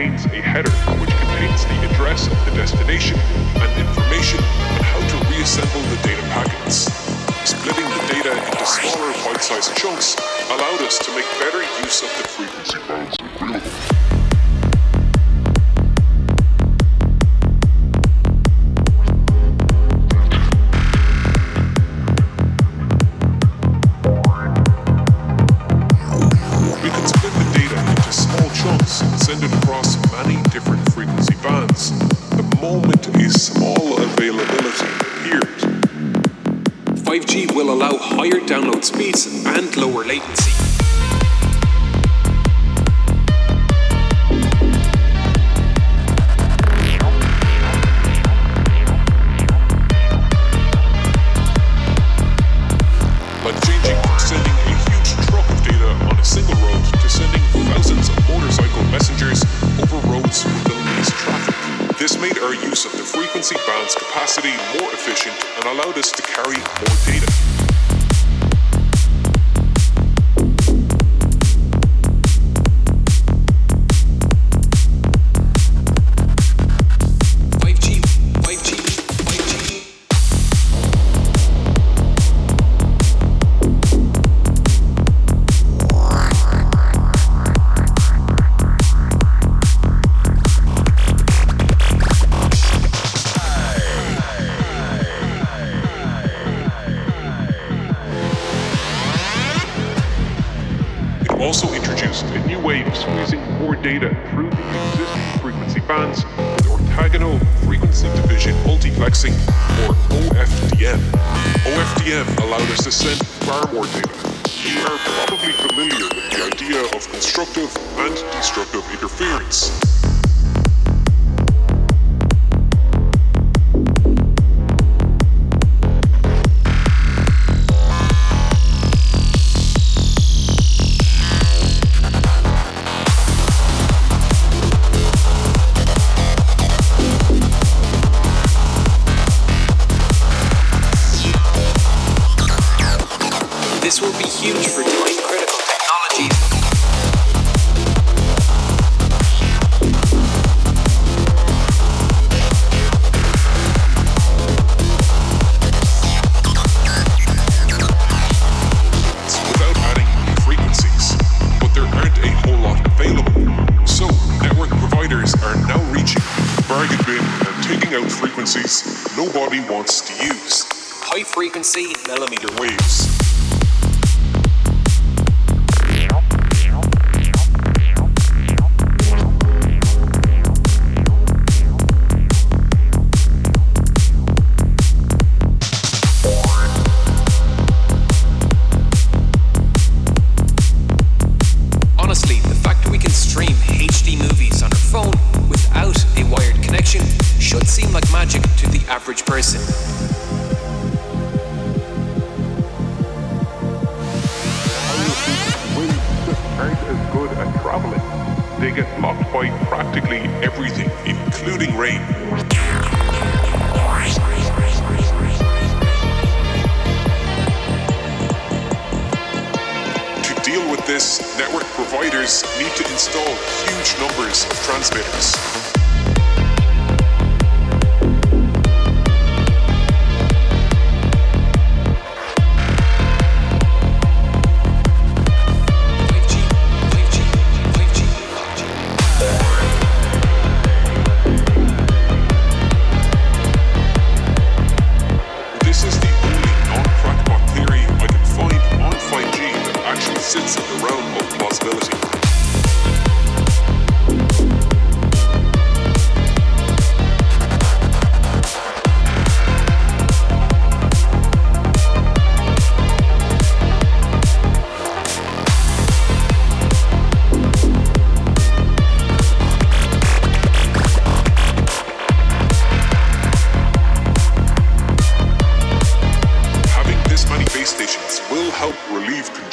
contains a header,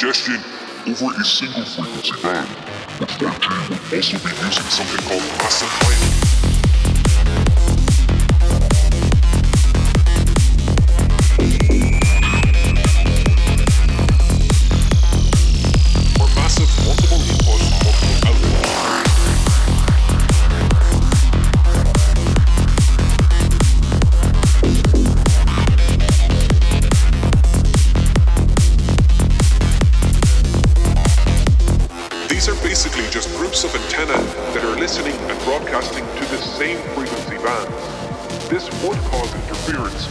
congestion over a single frequency band, which 5G would also be using something called acid lighting. Same frequency bands. This would cause interference.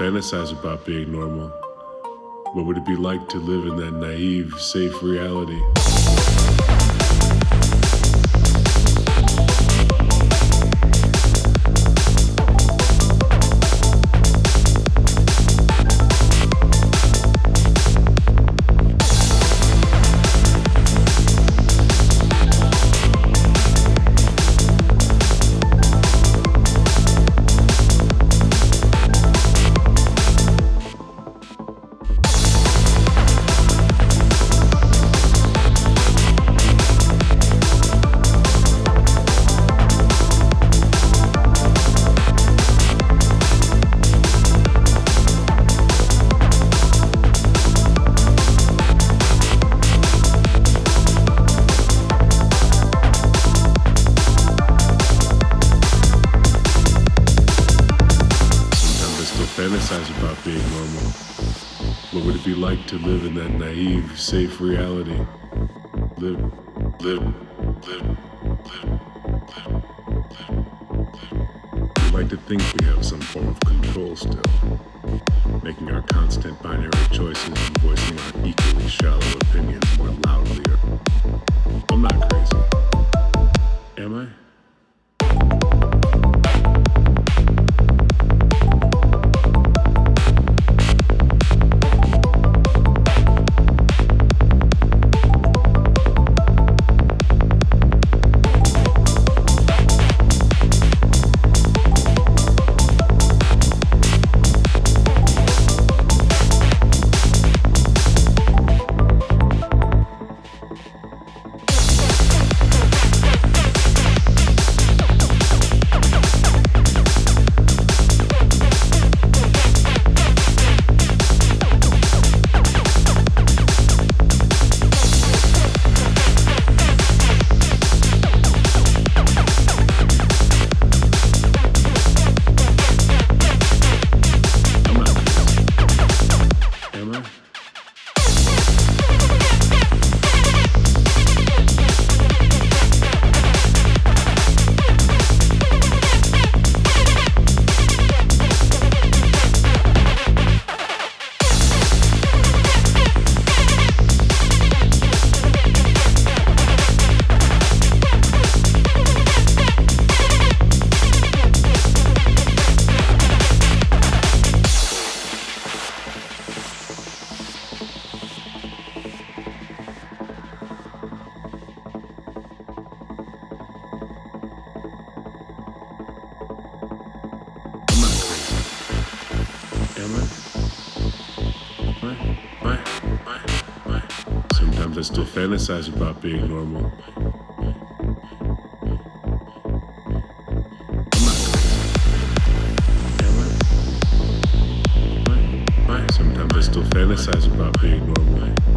fantasize about being normal. What would it be like to live in that naive, safe reality? we fantasize about being normal. Sometimes I still fantasize about being normal.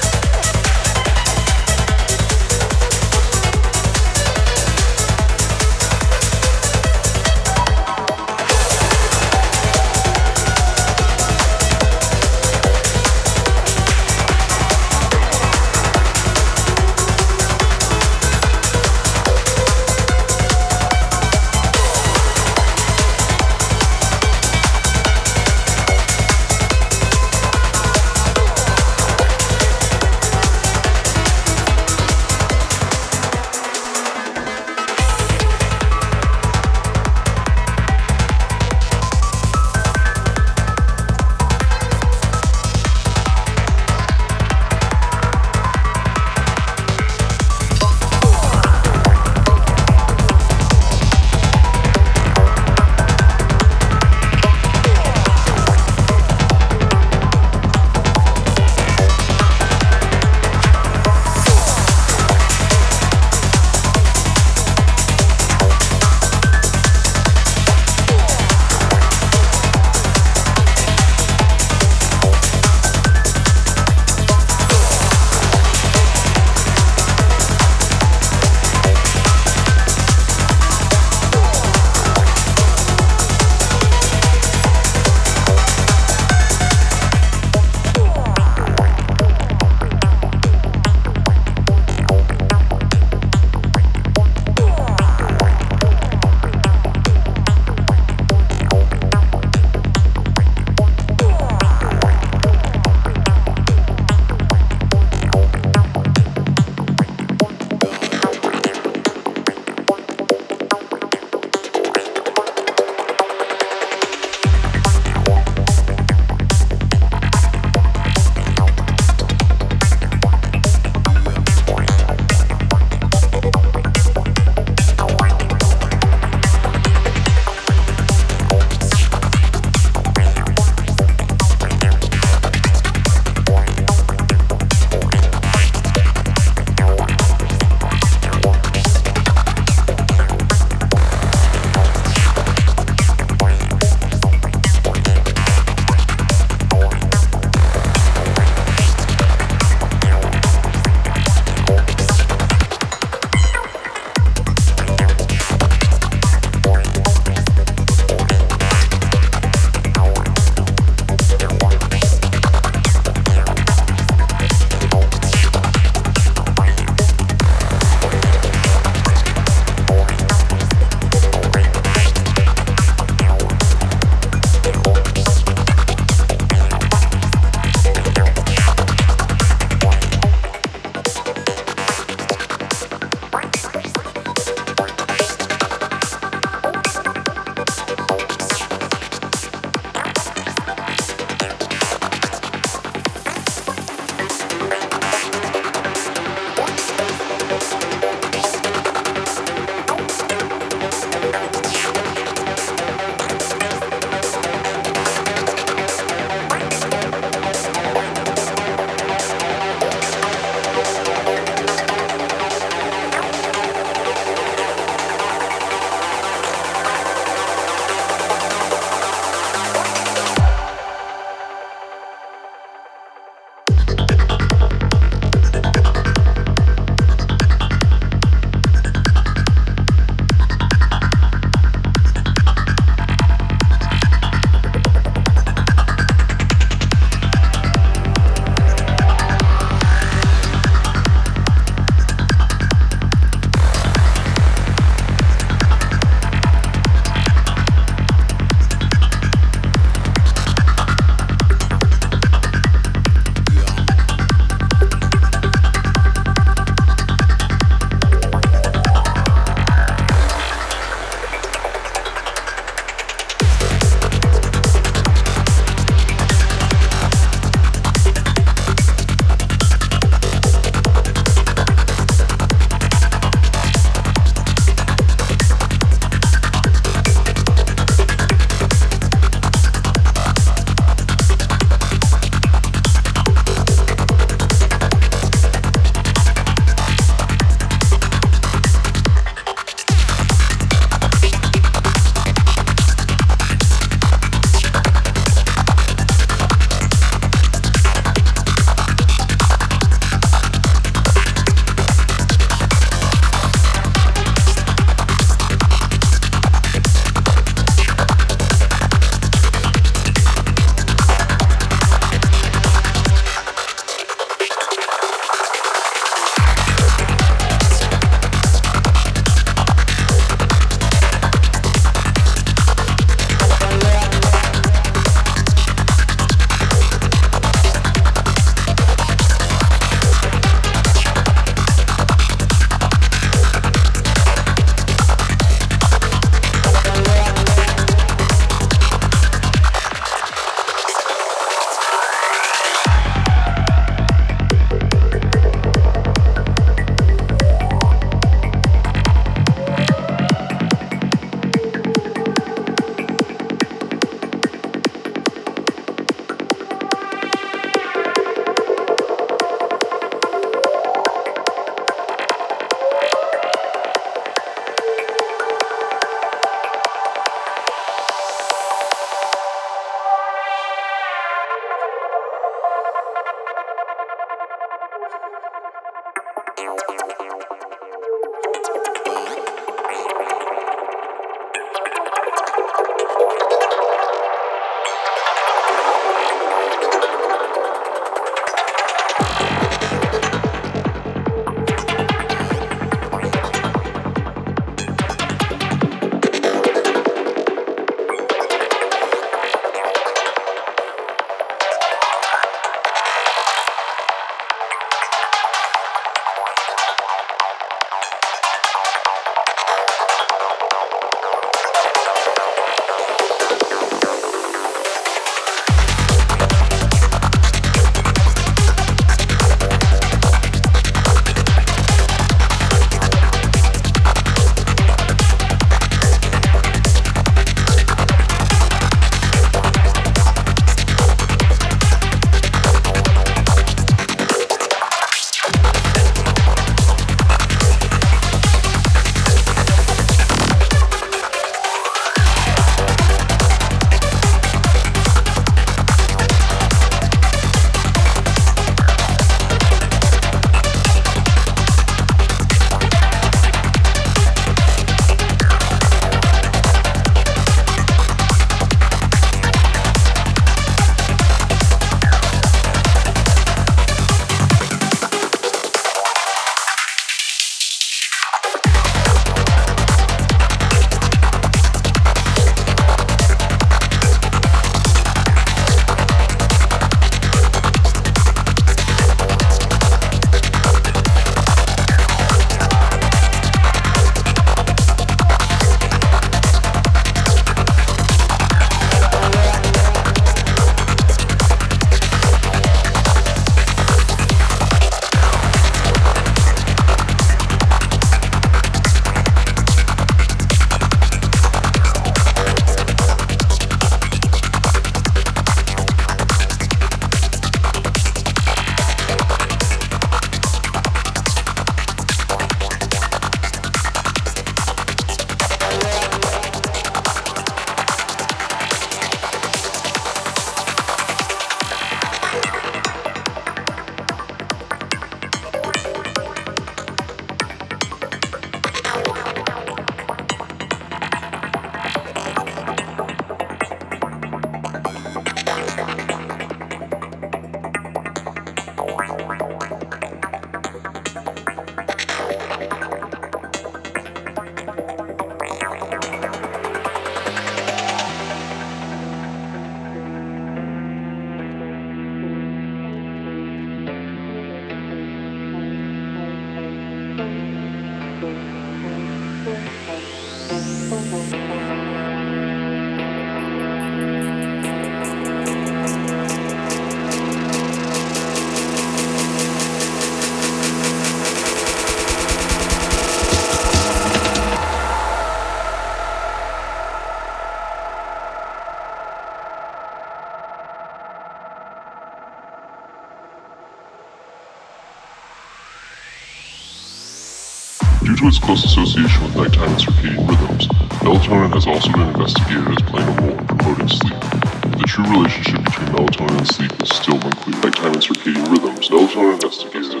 Association with nighttime and circadian rhythms, melatonin has also been investigated as playing a role in promoting sleep. The true relationship between melatonin and sleep is still unclear. Nighttime and circadian rhythms, melatonin investigated.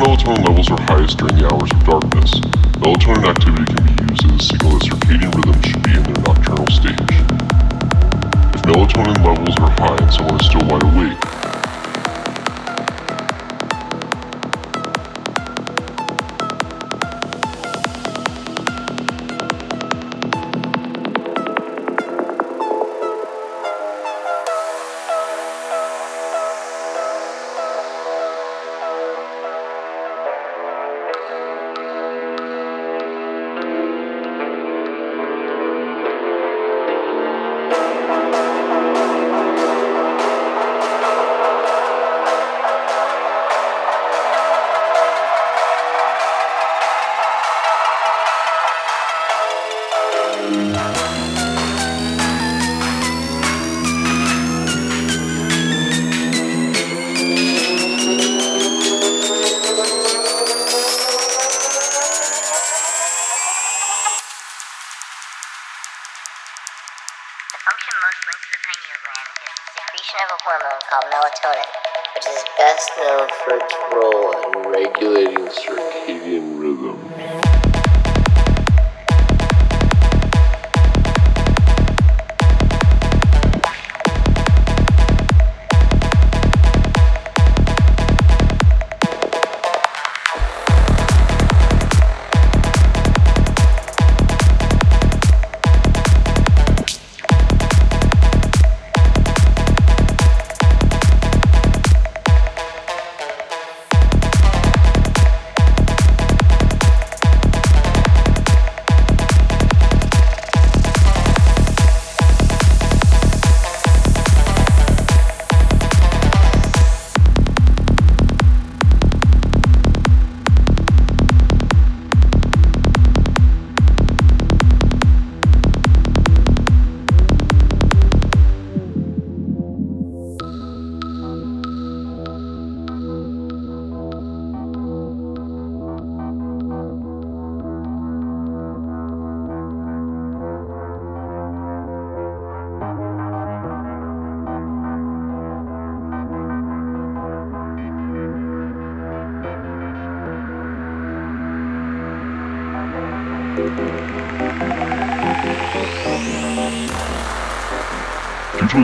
Melatonin levels are highest during the hours of darkness, melatonin activity can be used as a signal that circadian rhythms should be in their nocturnal stage. If melatonin levels are high and someone is still wide awake,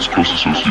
close association